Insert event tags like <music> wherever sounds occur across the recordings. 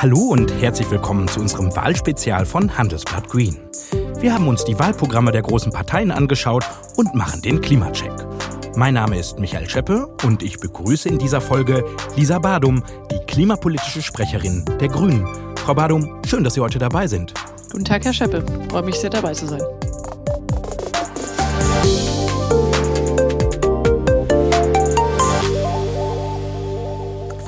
Hallo und herzlich willkommen zu unserem Wahlspezial von Handelsblatt Green. Wir haben uns die Wahlprogramme der großen Parteien angeschaut und machen den Klimacheck. Mein Name ist Michael Scheppe und ich begrüße in dieser Folge Lisa Badum, die klimapolitische Sprecherin der Grünen. Frau Badum, schön, dass Sie heute dabei sind. Guten Tag, Herr Scheppe. Freue mich sehr dabei zu sein.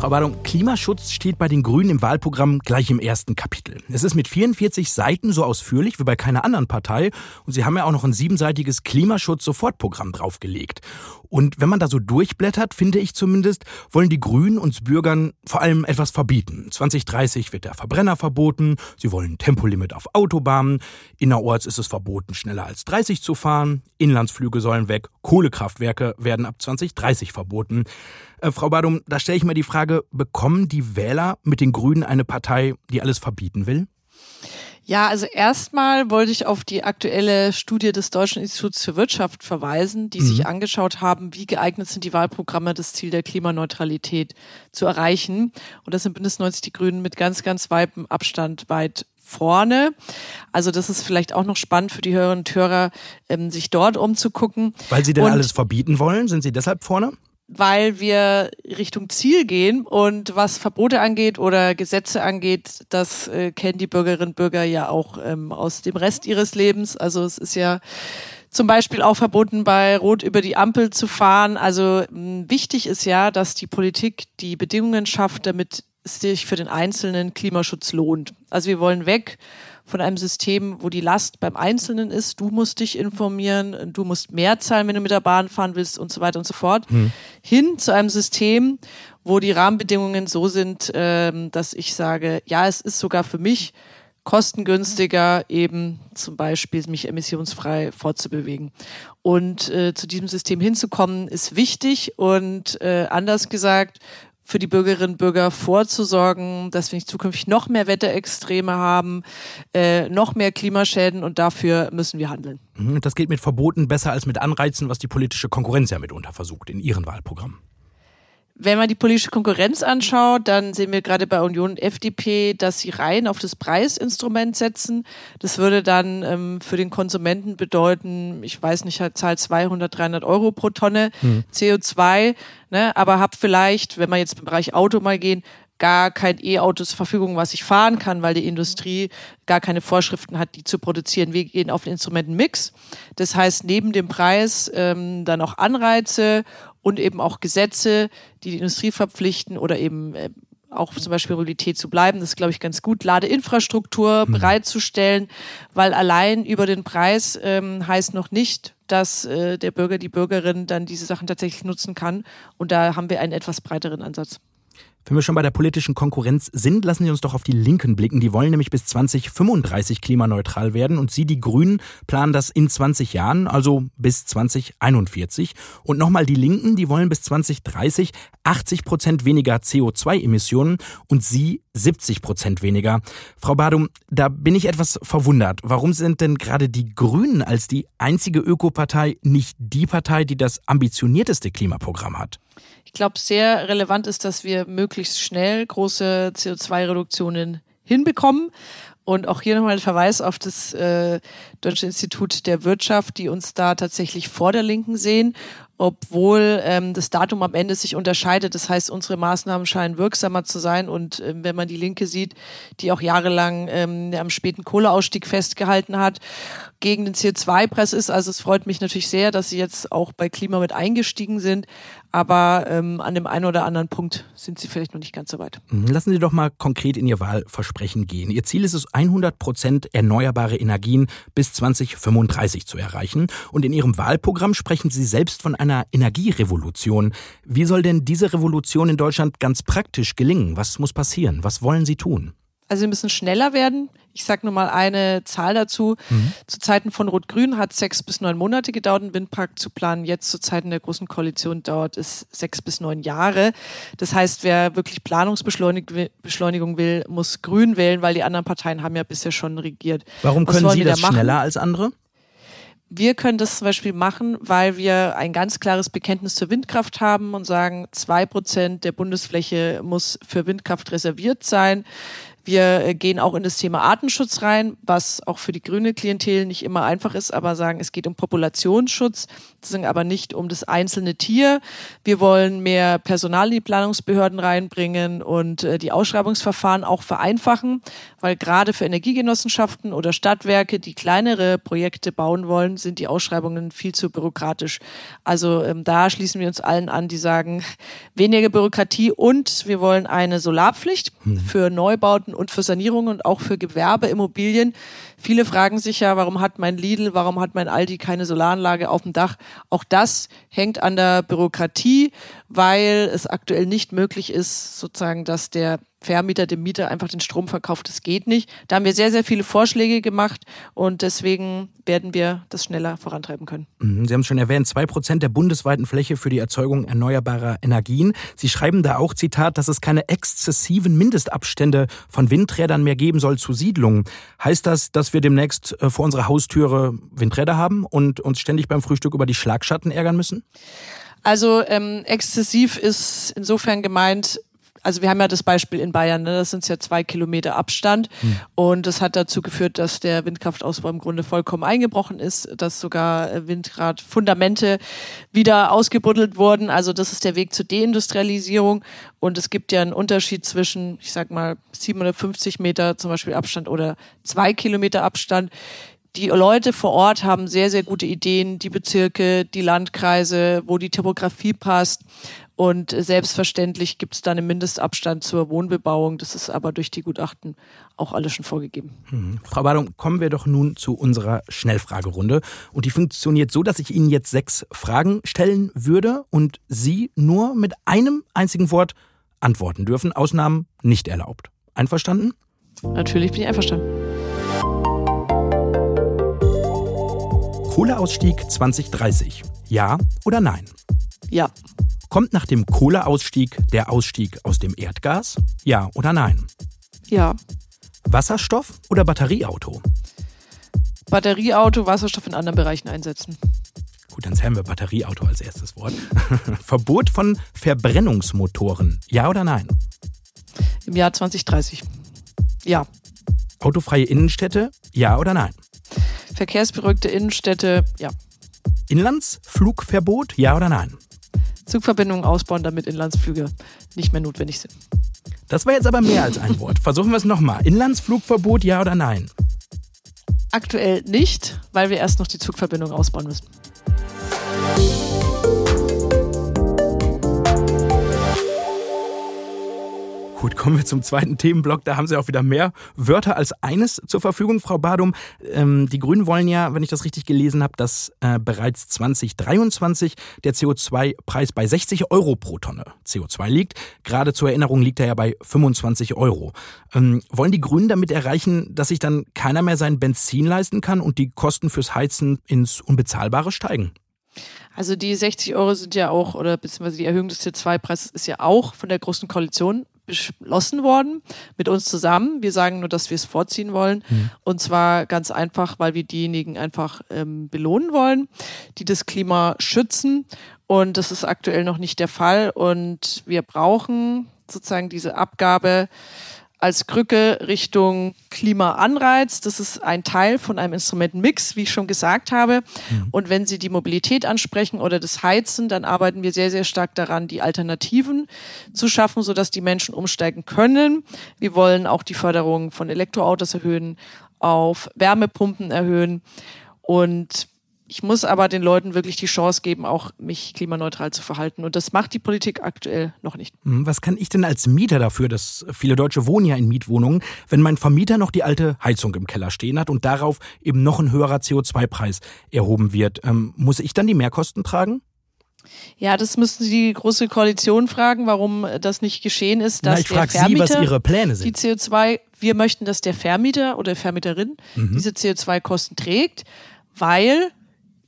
Frau Badung, Klimaschutz steht bei den Grünen im Wahlprogramm gleich im ersten Kapitel. Es ist mit 44 Seiten so ausführlich wie bei keiner anderen Partei und Sie haben ja auch noch ein siebenseitiges Klimaschutz-Sofortprogramm draufgelegt. Und wenn man da so durchblättert, finde ich zumindest, wollen die Grünen uns Bürgern vor allem etwas verbieten. 2030 wird der Verbrenner verboten, sie wollen Tempolimit auf Autobahnen, innerorts ist es verboten, schneller als 30 zu fahren, Inlandsflüge sollen weg, Kohlekraftwerke werden ab 2030 verboten. Äh, Frau Badum, da stelle ich mir die Frage, bekommen die Wähler mit den Grünen eine Partei, die alles verbieten will? Ja, also erstmal wollte ich auf die aktuelle Studie des Deutschen Instituts für Wirtschaft verweisen, die mhm. sich angeschaut haben, wie geeignet sind die Wahlprogramme, das Ziel der Klimaneutralität zu erreichen. Und das sind Bündnis 90 die Grünen mit ganz, ganz weitem Abstand weit vorne. Also das ist vielleicht auch noch spannend für die Hörerinnen und Hörer, ähm, sich dort umzugucken. Weil Sie denn und alles verbieten wollen? Sind Sie deshalb vorne? Weil wir Richtung Ziel gehen und was Verbote angeht oder Gesetze angeht, das äh, kennen die Bürgerinnen und Bürger ja auch ähm, aus dem Rest ihres Lebens. Also es ist ja zum Beispiel auch verboten, bei Rot über die Ampel zu fahren. Also mh, wichtig ist ja, dass die Politik die Bedingungen schafft, damit es sich für den Einzelnen Klimaschutz lohnt. Also wir wollen weg von einem System, wo die Last beim Einzelnen ist, du musst dich informieren, du musst mehr zahlen, wenn du mit der Bahn fahren willst und so weiter und so fort, hm. hin zu einem System, wo die Rahmenbedingungen so sind, ähm, dass ich sage, ja, es ist sogar für mich kostengünstiger, eben zum Beispiel mich emissionsfrei fortzubewegen. Und äh, zu diesem System hinzukommen, ist wichtig und äh, anders gesagt, für die Bürgerinnen und Bürger vorzusorgen, dass wir nicht zukünftig noch mehr Wetterextreme haben, äh, noch mehr Klimaschäden und dafür müssen wir handeln. Mhm, das geht mit Verboten besser als mit Anreizen, was die politische Konkurrenz ja mitunter versucht in ihren Wahlprogrammen. Wenn man die politische Konkurrenz anschaut, dann sehen wir gerade bei Union und FDP, dass sie rein auf das Preisinstrument setzen. Das würde dann ähm, für den Konsumenten bedeuten, ich weiß nicht, er zahlt 200, 300 Euro pro Tonne hm. CO2, ne, aber habe vielleicht, wenn wir jetzt im Bereich Auto mal gehen, gar kein E-Auto zur Verfügung, was ich fahren kann, weil die Industrie gar keine Vorschriften hat, die zu produzieren. Wir gehen auf den Instrumentenmix. Das heißt, neben dem Preis ähm, dann auch Anreize und eben auch Gesetze, die die Industrie verpflichten oder eben äh, auch zum Beispiel Mobilität zu bleiben. Das ist, glaube ich, ganz gut. Ladeinfrastruktur mhm. bereitzustellen, weil allein über den Preis ähm, heißt noch nicht, dass äh, der Bürger, die Bürgerin dann diese Sachen tatsächlich nutzen kann. Und da haben wir einen etwas breiteren Ansatz. Wenn wir schon bei der politischen Konkurrenz sind, lassen Sie uns doch auf die Linken blicken. Die wollen nämlich bis 2035 klimaneutral werden und Sie, die Grünen, planen das in 20 Jahren, also bis 2041. Und nochmal die Linken, die wollen bis 2030 80 Prozent weniger CO2-Emissionen und Sie 70 Prozent weniger. Frau Badum, da bin ich etwas verwundert. Warum sind denn gerade die Grünen als die einzige Ökopartei nicht die Partei, die das ambitionierteste Klimaprogramm hat? Ich glaube, sehr relevant ist, dass wir möglichst schnell große CO2-Reduktionen hinbekommen. Und auch hier nochmal ein Verweis auf das äh, Deutsche Institut der Wirtschaft, die uns da tatsächlich vor der Linken sehen obwohl ähm, das Datum am Ende sich unterscheidet. Das heißt, unsere Maßnahmen scheinen wirksamer zu sein. Und ähm, wenn man die Linke sieht, die auch jahrelang ähm, am späten Kohleausstieg festgehalten hat, gegen den CO2-Preis ist. Also es freut mich natürlich sehr, dass sie jetzt auch bei Klima mit eingestiegen sind. Aber ähm, an dem einen oder anderen Punkt sind sie vielleicht noch nicht ganz so weit. Mhm. Lassen Sie doch mal konkret in Ihr Wahlversprechen gehen. Ihr Ziel ist es, 100 Prozent erneuerbare Energien bis 2035 zu erreichen. Und in Ihrem Wahlprogramm sprechen Sie selbst von einer einer Energierevolution. Wie soll denn diese Revolution in Deutschland ganz praktisch gelingen? Was muss passieren? Was wollen Sie tun? Also wir müssen schneller werden. Ich sage nur mal eine Zahl dazu. Mhm. Zu Zeiten von Rot-Grün hat es sechs bis neun Monate gedauert, einen Windpark zu planen. Jetzt zu Zeiten der Großen Koalition dauert es sechs bis neun Jahre. Das heißt, wer wirklich Planungsbeschleunigung will, muss Grün wählen, weil die anderen Parteien haben ja bisher schon regiert. Warum können Sie das da schneller als andere? Wir können das zum Beispiel machen, weil wir ein ganz klares Bekenntnis zur Windkraft haben und sagen, zwei Prozent der Bundesfläche muss für Windkraft reserviert sein. Wir äh, gehen auch in das Thema Artenschutz rein, was auch für die grüne Klientel nicht immer einfach ist, aber sagen, es geht um Populationsschutz, aber nicht um das einzelne Tier. Wir wollen mehr Personal in die Planungsbehörden reinbringen und äh, die Ausschreibungsverfahren auch vereinfachen, weil gerade für Energiegenossenschaften oder Stadtwerke, die kleinere Projekte bauen wollen, sind die Ausschreibungen viel zu bürokratisch. Also ähm, da schließen wir uns allen an, die sagen, <laughs> weniger Bürokratie und wir wollen eine Solarpflicht mhm. für Neubauten und für Sanierungen und auch für Gewerbeimmobilien. Viele fragen sich ja, warum hat mein Lidl, warum hat mein Aldi keine Solaranlage auf dem Dach? Auch das hängt an der Bürokratie, weil es aktuell nicht möglich ist, sozusagen, dass der Vermieter dem Mieter einfach den Strom verkauft. Das geht nicht. Da haben wir sehr, sehr viele Vorschläge gemacht und deswegen werden wir das schneller vorantreiben können. Mhm, Sie haben es schon erwähnt, zwei Prozent der bundesweiten Fläche für die Erzeugung erneuerbarer Energien. Sie schreiben da auch, Zitat, dass es keine exzessiven Mindestabstände von Windrädern mehr geben soll zu Siedlungen. Heißt das, dass wir demnächst äh, vor unserer Haustüre Windräder haben und uns ständig beim Frühstück über die Schlagschatten ärgern müssen? Also ähm, exzessiv ist insofern gemeint, also wir haben ja das Beispiel in Bayern, ne? das sind ja zwei Kilometer Abstand hm. und das hat dazu geführt, dass der Windkraftausbau im Grunde vollkommen eingebrochen ist, dass sogar äh, Windradfundamente wieder ausgebuddelt wurden. Also das ist der Weg zur Deindustrialisierung und es gibt ja einen Unterschied zwischen, ich sag mal, 750 Meter zum Beispiel Abstand oder zwei Kilometer Abstand die Leute vor Ort haben sehr, sehr gute Ideen, die Bezirke, die Landkreise, wo die Topografie passt. Und selbstverständlich gibt es da einen Mindestabstand zur Wohnbebauung. Das ist aber durch die Gutachten auch alles schon vorgegeben. Mhm. Frau Badung, kommen wir doch nun zu unserer Schnellfragerunde. Und die funktioniert so, dass ich Ihnen jetzt sechs Fragen stellen würde und Sie nur mit einem einzigen Wort antworten dürfen. Ausnahmen nicht erlaubt. Einverstanden? Natürlich bin ich einverstanden. Kohleausstieg 2030. Ja oder nein? Ja. Kommt nach dem Kohleausstieg der Ausstieg aus dem Erdgas? Ja oder nein? Ja. Wasserstoff oder Batterieauto? Batterieauto, Wasserstoff in anderen Bereichen einsetzen. Gut, dann zählen wir Batterieauto als erstes Wort. <laughs> Verbot von Verbrennungsmotoren. Ja oder nein? Im Jahr 2030. Ja. Autofreie Innenstädte. Ja oder nein? Verkehrsberuhigte Innenstädte. Ja. Inlandsflugverbot. Ja oder nein? Zugverbindungen ausbauen, damit Inlandsflüge nicht mehr notwendig sind. Das war jetzt aber mehr als ein Wort. Versuchen wir es nochmal. Inlandsflugverbot, ja oder nein? Aktuell nicht, weil wir erst noch die Zugverbindung ausbauen müssen. Gut, kommen wir zum zweiten Themenblock. Da haben Sie auch wieder mehr Wörter als eines zur Verfügung, Frau Badum. Ähm, die Grünen wollen ja, wenn ich das richtig gelesen habe, dass äh, bereits 2023 der CO2-Preis bei 60 Euro pro Tonne CO2 liegt. Gerade zur Erinnerung liegt er ja bei 25 Euro. Ähm, wollen die Grünen damit erreichen, dass sich dann keiner mehr sein Benzin leisten kann und die Kosten fürs Heizen ins Unbezahlbare steigen? Also die 60 Euro sind ja auch, oder beziehungsweise die Erhöhung des CO2-Preises ist ja auch von der Großen Koalition beschlossen worden mit uns zusammen. Wir sagen nur, dass wir es vorziehen wollen. Mhm. Und zwar ganz einfach, weil wir diejenigen einfach ähm, belohnen wollen, die das Klima schützen. Und das ist aktuell noch nicht der Fall. Und wir brauchen sozusagen diese Abgabe als Krücke Richtung Klimaanreiz. Das ist ein Teil von einem Instrumentenmix, wie ich schon gesagt habe. Mhm. Und wenn Sie die Mobilität ansprechen oder das Heizen, dann arbeiten wir sehr, sehr stark daran, die Alternativen zu schaffen, sodass die Menschen umsteigen können. Wir wollen auch die Förderung von Elektroautos erhöhen, auf Wärmepumpen erhöhen. Und ich muss aber den Leuten wirklich die Chance geben, auch mich klimaneutral zu verhalten. Und das macht die Politik aktuell noch nicht. Hm, was kann ich denn als Mieter dafür, dass viele Deutsche wohnen ja in Mietwohnungen, wenn mein Vermieter noch die alte Heizung im Keller stehen hat und darauf eben noch ein höherer CO2-Preis erhoben wird? Ähm, muss ich dann die Mehrkosten tragen? Ja, das müssten Sie die große Koalition fragen, warum das nicht geschehen ist. Dass Na, ich frage Sie, was Ihre Pläne sind. Die CO2, wir möchten, dass der Vermieter oder Vermieterin mhm. diese CO2-Kosten trägt, weil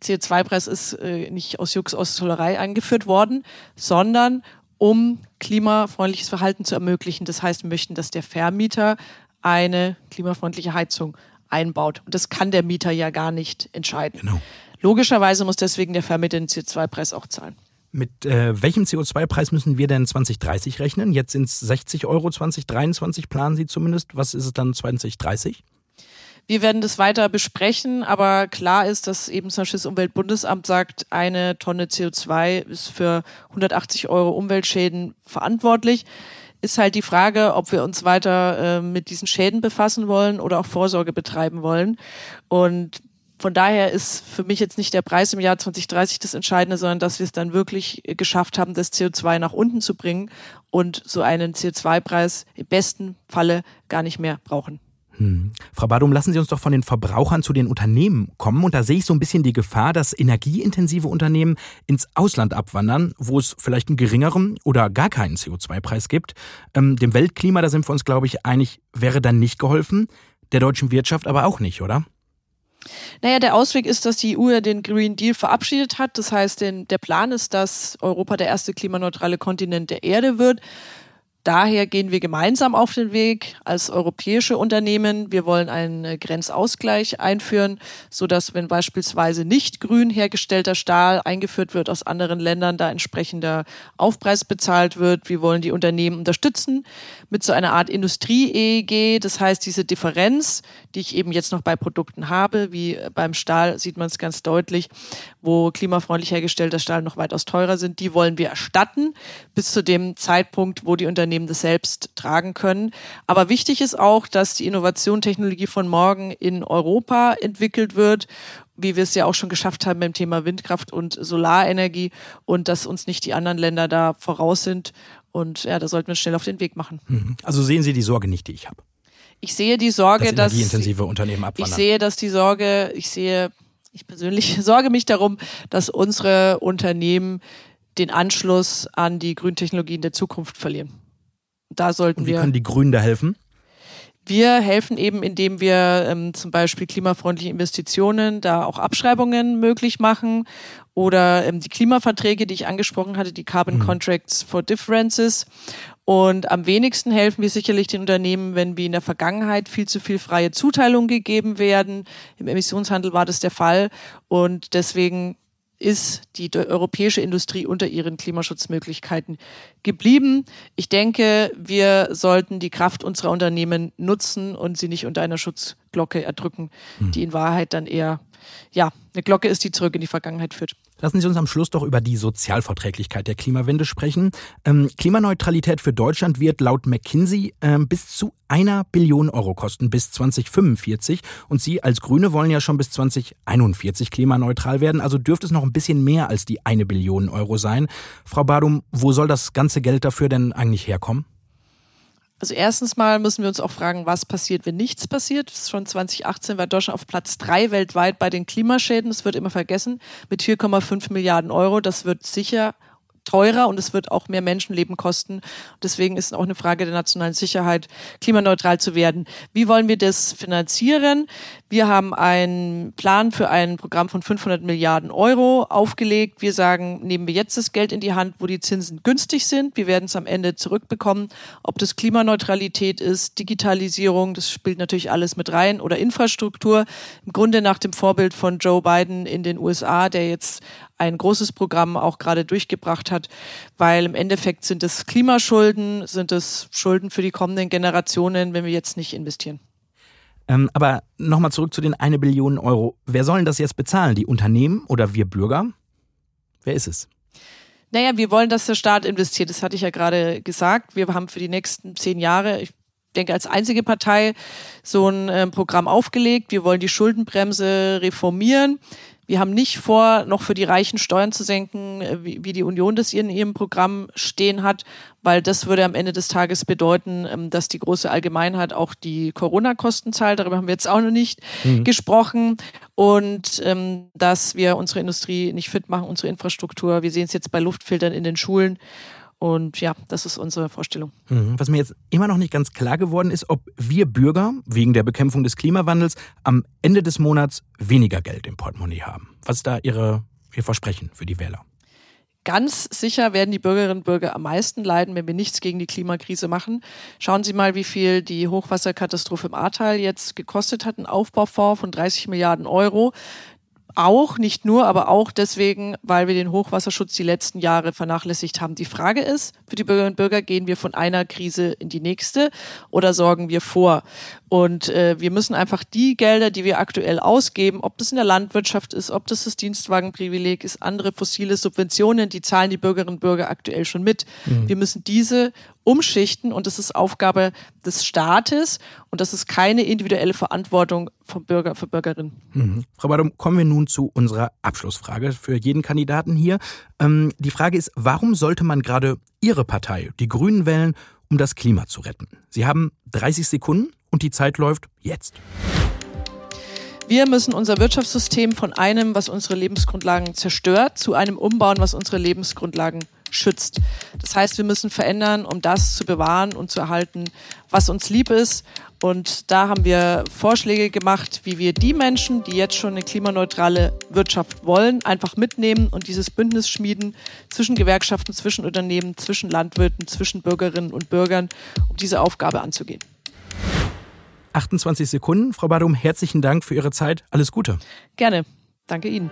CO2-Preis ist äh, nicht aus Jux aus Tollerei eingeführt worden, sondern um klimafreundliches Verhalten zu ermöglichen. Das heißt, wir möchten, dass der Vermieter eine klimafreundliche Heizung einbaut. Und das kann der Mieter ja gar nicht entscheiden. Genau. Logischerweise muss deswegen der Vermieter den CO2-Preis auch zahlen. Mit äh, welchem CO2-Preis müssen wir denn 2030 rechnen? Jetzt sind es 60 Euro 2023, planen Sie zumindest. Was ist es dann 2030? Wir werden das weiter besprechen, aber klar ist, dass eben zum Beispiel das Umweltbundesamt sagt, eine Tonne CO2 ist für 180 Euro Umweltschäden verantwortlich. Ist halt die Frage, ob wir uns weiter äh, mit diesen Schäden befassen wollen oder auch Vorsorge betreiben wollen. Und von daher ist für mich jetzt nicht der Preis im Jahr 2030 das Entscheidende, sondern dass wir es dann wirklich geschafft haben, das CO2 nach unten zu bringen und so einen CO2-Preis im besten Falle gar nicht mehr brauchen. Hm. Frau Badum, lassen Sie uns doch von den Verbrauchern zu den Unternehmen kommen. Und da sehe ich so ein bisschen die Gefahr, dass energieintensive Unternehmen ins Ausland abwandern, wo es vielleicht einen geringeren oder gar keinen CO2-Preis gibt. Ähm, dem Weltklima, da sind wir uns, glaube ich, einig, wäre dann nicht geholfen. Der deutschen Wirtschaft aber auch nicht, oder? Naja, der Ausweg ist, dass die EU ja den Green Deal verabschiedet hat. Das heißt, den, der Plan ist, dass Europa der erste klimaneutrale Kontinent der Erde wird. Daher gehen wir gemeinsam auf den Weg als europäische Unternehmen. Wir wollen einen Grenzausgleich einführen, so dass wenn beispielsweise nicht grün hergestellter Stahl eingeführt wird aus anderen Ländern, da entsprechender Aufpreis bezahlt wird. Wir wollen die Unternehmen unterstützen mit so einer Art Industrie-EEG. Das heißt, diese Differenz, die ich eben jetzt noch bei Produkten habe, wie beim Stahl sieht man es ganz deutlich, wo klimafreundlich hergestellter Stahl noch weitaus teurer sind, die wollen wir erstatten bis zu dem Zeitpunkt, wo die Unternehmen Unternehmen das selbst tragen können. Aber wichtig ist auch, dass die Innovation, Technologie von morgen in Europa entwickelt wird wie wir es ja auch schon geschafft haben beim Thema Windkraft und Solarenergie und dass uns nicht die anderen Länder da voraus sind. Und ja, da sollten wir schnell auf den Weg machen. Mhm. Also sehen Sie die Sorge nicht, die ich habe. Ich sehe die Sorge, dass energieintensive Unternehmen abwandern. Ich sehe, dass die Sorge, ich sehe, ich persönlich <laughs> sorge mich darum, dass unsere Unternehmen den Anschluss an die grünen Technologien der Zukunft verlieren da sollten Und wie wir. können die Grünen da helfen? Wir helfen eben, indem wir ähm, zum Beispiel klimafreundliche Investitionen, da auch Abschreibungen möglich machen oder ähm, die Klimaverträge, die ich angesprochen hatte, die Carbon mhm. Contracts for Differences. Und am wenigsten helfen wir sicherlich den Unternehmen, wenn wie in der Vergangenheit viel zu viel freie Zuteilung gegeben werden. Im Emissionshandel war das der Fall. Und deswegen ist die europäische Industrie unter ihren Klimaschutzmöglichkeiten geblieben. Ich denke, wir sollten die Kraft unserer Unternehmen nutzen und sie nicht unter einer Schutzglocke erdrücken, hm. die in Wahrheit dann eher ja, eine Glocke ist, die zurück in die Vergangenheit führt. Lassen Sie uns am Schluss doch über die Sozialverträglichkeit der Klimawende sprechen. Ähm, Klimaneutralität für Deutschland wird laut McKinsey ähm, bis zu einer Billion Euro kosten bis 2045. Und Sie als Grüne wollen ja schon bis 2041 klimaneutral werden. Also dürfte es noch ein bisschen mehr als die eine Billion Euro sein. Frau Badum, wo soll das ganze Geld dafür denn eigentlich herkommen? Also erstens mal müssen wir uns auch fragen, was passiert, wenn nichts passiert. Schon 2018 war Deutschland auf Platz drei weltweit bei den Klimaschäden. Das wird immer vergessen. Mit 4,5 Milliarden Euro. Das wird sicher teurer und es wird auch mehr Menschenleben kosten. Deswegen ist es auch eine Frage der nationalen Sicherheit, klimaneutral zu werden. Wie wollen wir das finanzieren? Wir haben einen Plan für ein Programm von 500 Milliarden Euro aufgelegt. Wir sagen, nehmen wir jetzt das Geld in die Hand, wo die Zinsen günstig sind. Wir werden es am Ende zurückbekommen. Ob das Klimaneutralität ist, Digitalisierung, das spielt natürlich alles mit rein oder Infrastruktur. Im Grunde nach dem Vorbild von Joe Biden in den USA, der jetzt ein großes Programm auch gerade durchgebracht hat, weil im Endeffekt sind es Klimaschulden, sind es Schulden für die kommenden Generationen, wenn wir jetzt nicht investieren. Ähm, aber nochmal zurück zu den eine Billion Euro. Wer sollen das jetzt bezahlen? Die Unternehmen oder wir Bürger? Wer ist es? Naja, wir wollen, dass der Staat investiert. Das hatte ich ja gerade gesagt. Wir haben für die nächsten zehn Jahre, ich denke, als einzige Partei so ein äh, Programm aufgelegt. Wir wollen die Schuldenbremse reformieren. Wir haben nicht vor, noch für die Reichen Steuern zu senken, äh, wie, wie die Union das in ihrem Programm stehen hat, weil das würde am Ende des Tages bedeuten, ähm, dass die große Allgemeinheit auch die Corona-Kosten zahlt. Darüber haben wir jetzt auch noch nicht mhm. gesprochen. Und ähm, dass wir unsere Industrie nicht fit machen, unsere Infrastruktur. Wir sehen es jetzt bei Luftfiltern in den Schulen. Und ja, das ist unsere Vorstellung. Mhm. Was mir jetzt immer noch nicht ganz klar geworden ist, ob wir Bürger wegen der Bekämpfung des Klimawandels am Ende des Monats weniger Geld im Portemonnaie haben. Was ist da Ihre, Ihr Versprechen für die Wähler? Ganz sicher werden die Bürgerinnen und Bürger am meisten leiden, wenn wir nichts gegen die Klimakrise machen. Schauen Sie mal, wie viel die Hochwasserkatastrophe im Ahrtal jetzt gekostet hat. Ein Aufbaufonds von 30 Milliarden Euro auch, nicht nur, aber auch deswegen, weil wir den Hochwasserschutz die letzten Jahre vernachlässigt haben. Die Frage ist, für die Bürgerinnen und Bürger, gehen wir von einer Krise in die nächste oder sorgen wir vor? Und äh, wir müssen einfach die Gelder, die wir aktuell ausgeben, ob das in der Landwirtschaft ist, ob das das Dienstwagenprivileg ist, andere fossile Subventionen, die zahlen die Bürgerinnen und Bürger aktuell schon mit. Mhm. Wir müssen diese umschichten und das ist Aufgabe des Staates und das ist keine individuelle Verantwortung von Bürger für Bürgerinnen. Mhm. Frau Badum, kommen wir nun zu unserer Abschlussfrage für jeden Kandidaten hier. Ähm, die Frage ist, warum sollte man gerade Ihre Partei, die Grünen, wählen, um das Klima zu retten? Sie haben 30 Sekunden und die Zeit läuft jetzt. Wir müssen unser Wirtschaftssystem von einem, was unsere Lebensgrundlagen zerstört, zu einem umbauen, was unsere Lebensgrundlagen schützt. Das heißt, wir müssen verändern, um das zu bewahren und zu erhalten, was uns lieb ist. Und da haben wir Vorschläge gemacht, wie wir die Menschen, die jetzt schon eine klimaneutrale Wirtschaft wollen, einfach mitnehmen und dieses Bündnis schmieden zwischen Gewerkschaften, zwischen Unternehmen, zwischen Landwirten, zwischen Bürgerinnen und Bürgern, um diese Aufgabe anzugehen. 28 Sekunden. Frau Badum, herzlichen Dank für Ihre Zeit. Alles Gute. Gerne. Danke Ihnen.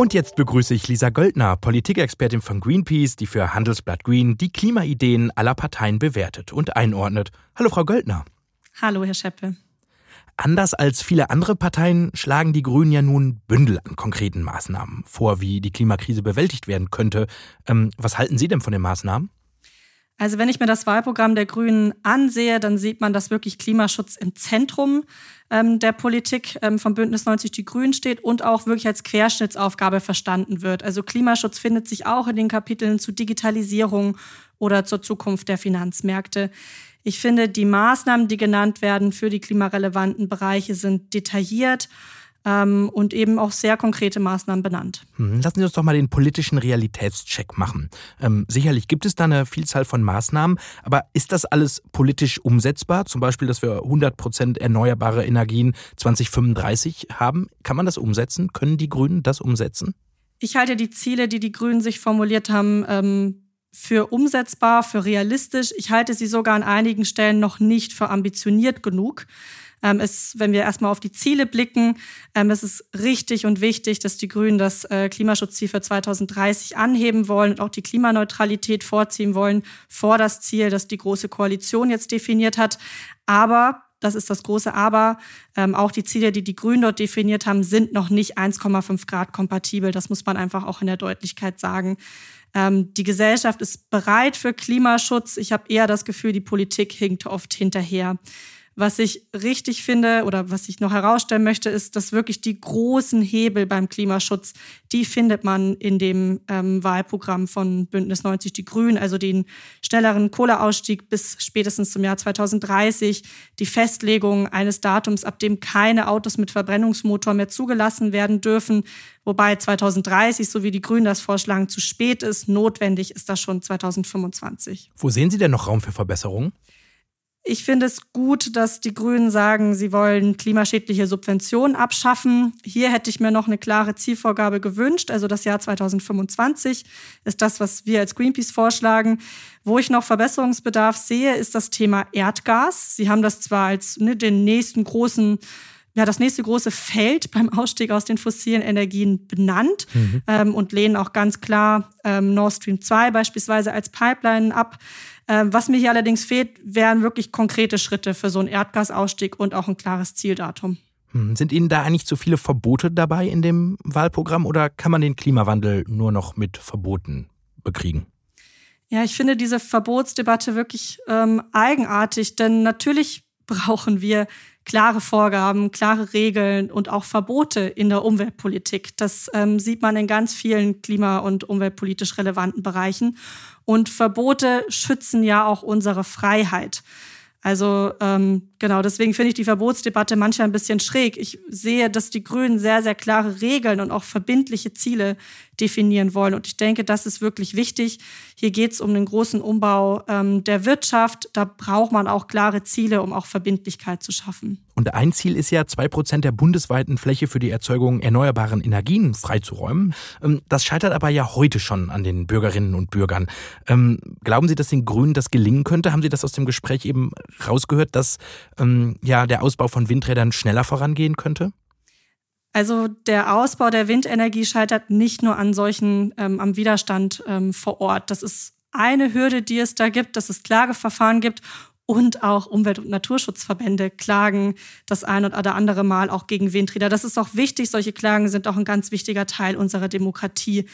Und jetzt begrüße ich Lisa Göldner, Politikexpertin von Greenpeace, die für Handelsblatt Green die Klimaideen aller Parteien bewertet und einordnet. Hallo, Frau Göldner. Hallo, Herr Scheppe. Anders als viele andere Parteien schlagen die Grünen ja nun Bündel an konkreten Maßnahmen vor, wie die Klimakrise bewältigt werden könnte. Ähm, was halten Sie denn von den Maßnahmen? Also wenn ich mir das Wahlprogramm der Grünen ansehe, dann sieht man, dass wirklich Klimaschutz im Zentrum ähm, der Politik ähm, vom Bündnis 90 Die Grünen steht und auch wirklich als Querschnittsaufgabe verstanden wird. Also Klimaschutz findet sich auch in den Kapiteln zu Digitalisierung oder zur Zukunft der Finanzmärkte. Ich finde, die Maßnahmen, die genannt werden für die klimarelevanten Bereiche, sind detailliert ähm, und eben auch sehr konkrete Maßnahmen benannt. Hm, lassen Sie uns doch mal den politischen Realitätscheck machen. Ähm, sicherlich gibt es da eine Vielzahl von Maßnahmen, aber ist das alles politisch umsetzbar? Zum Beispiel, dass wir 100 Prozent erneuerbare Energien 2035 haben. Kann man das umsetzen? Können die Grünen das umsetzen? Ich halte die Ziele, die die Grünen sich formuliert haben, ähm, für umsetzbar, für realistisch. Ich halte sie sogar an einigen Stellen noch nicht für ambitioniert genug ähm, ist, wenn wir erstmal auf die Ziele blicken, ähm, es ist richtig und wichtig, dass die Grünen das äh, Klimaschutzziel für 2030 anheben wollen und auch die Klimaneutralität vorziehen wollen vor das Ziel, das die Große Koalition jetzt definiert hat. Aber das ist das große Aber. Ähm, auch die Ziele, die die Grünen dort definiert haben, sind noch nicht 1,5 Grad kompatibel. Das muss man einfach auch in der Deutlichkeit sagen. Ähm, die Gesellschaft ist bereit für Klimaschutz. Ich habe eher das Gefühl, die Politik hinkt oft hinterher. Was ich richtig finde oder was ich noch herausstellen möchte, ist, dass wirklich die großen Hebel beim Klimaschutz, die findet man in dem ähm, Wahlprogramm von Bündnis 90 Die Grünen, also den schnelleren Kohleausstieg bis spätestens zum Jahr 2030, die Festlegung eines Datums, ab dem keine Autos mit Verbrennungsmotor mehr zugelassen werden dürfen, wobei 2030, so wie die Grünen das vorschlagen, zu spät ist. Notwendig ist das schon 2025. Wo sehen Sie denn noch Raum für Verbesserungen? Ich finde es gut, dass die Grünen sagen, sie wollen klimaschädliche Subventionen abschaffen. Hier hätte ich mir noch eine klare Zielvorgabe gewünscht. Also das Jahr 2025 ist das, was wir als Greenpeace vorschlagen. Wo ich noch Verbesserungsbedarf sehe, ist das Thema Erdgas. Sie haben das zwar als ne, den nächsten großen ja, das nächste große Feld beim Ausstieg aus den fossilen Energien benannt mhm. ähm, und lehnen auch ganz klar ähm, Nord Stream 2 beispielsweise als Pipeline ab. Ähm, was mir hier allerdings fehlt, wären wirklich konkrete Schritte für so einen Erdgasausstieg und auch ein klares Zieldatum. Hm, sind Ihnen da eigentlich zu viele Verbote dabei in dem Wahlprogramm oder kann man den Klimawandel nur noch mit Verboten bekriegen? Ja, ich finde diese Verbotsdebatte wirklich ähm, eigenartig, denn natürlich <laughs> brauchen wir klare Vorgaben, klare Regeln und auch Verbote in der Umweltpolitik. Das ähm, sieht man in ganz vielen klima- und umweltpolitisch relevanten Bereichen. Und Verbote schützen ja auch unsere Freiheit. Also ähm, genau, deswegen finde ich die Verbotsdebatte manchmal ein bisschen schräg. Ich sehe, dass die Grünen sehr, sehr klare Regeln und auch verbindliche Ziele definieren wollen. Und ich denke, das ist wirklich wichtig. Hier geht es um den großen Umbau ähm, der Wirtschaft. Da braucht man auch klare Ziele, um auch Verbindlichkeit zu schaffen. Und ein Ziel ist ja, zwei Prozent der bundesweiten Fläche für die Erzeugung erneuerbaren Energien freizuräumen. Ähm, das scheitert aber ja heute schon an den Bürgerinnen und Bürgern. Ähm, glauben Sie, dass den Grünen das gelingen könnte? Haben Sie das aus dem Gespräch eben rausgehört, dass ähm, ja der Ausbau von Windrädern schneller vorangehen könnte? Also der Ausbau der Windenergie scheitert nicht nur an solchen ähm, am Widerstand ähm, vor Ort. Das ist eine Hürde, die es da gibt, dass es Klageverfahren gibt und auch Umwelt- und Naturschutzverbände klagen das ein oder andere Mal auch gegen Windräder. Das ist auch wichtig. Solche Klagen sind auch ein ganz wichtiger Teil unserer Demokratie.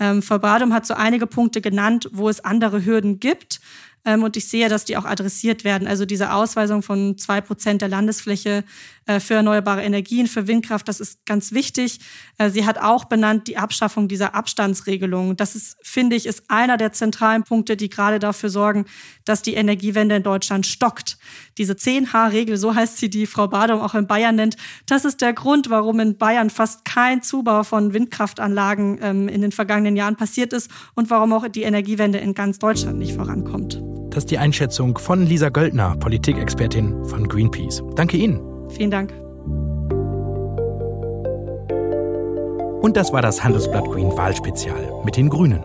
Ähm, Frau Badum hat so einige Punkte genannt, wo es andere Hürden gibt. Ähm, und ich sehe, dass die auch adressiert werden. Also diese Ausweisung von zwei Prozent der Landesfläche äh, für erneuerbare Energien, für Windkraft, das ist ganz wichtig. Äh, sie hat auch benannt die Abschaffung dieser Abstandsregelung. Das ist, finde ich, ist einer der zentralen Punkte, die gerade dafür sorgen, dass die Energiewende in Deutschland stockt. Diese 10H-Regel, so heißt sie, die Frau Badum auch in Bayern nennt, das ist der Grund, warum in Bayern fast kein Zubau von Windkraftanlagen ähm, in den vergangenen Jahren passiert ist und warum auch die Energiewende in ganz Deutschland nicht vorankommt. Das ist die Einschätzung von Lisa Göldner, Politikexpertin von Greenpeace. Danke Ihnen. Vielen Dank. Und das war das Handelsblatt Green Wahlspezial mit den Grünen.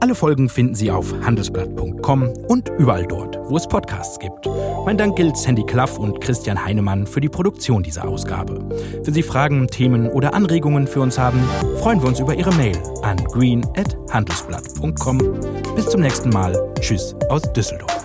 Alle Folgen finden Sie auf handelsblatt.com und überall dort, wo es Podcasts gibt. Mein Dank gilt Sandy Klaff und Christian Heinemann für die Produktion dieser Ausgabe. Wenn Sie Fragen, Themen oder Anregungen für uns haben, freuen wir uns über Ihre Mail an green@handelsblatt.com. Bis zum nächsten Mal. Tschüss aus Düsseldorf.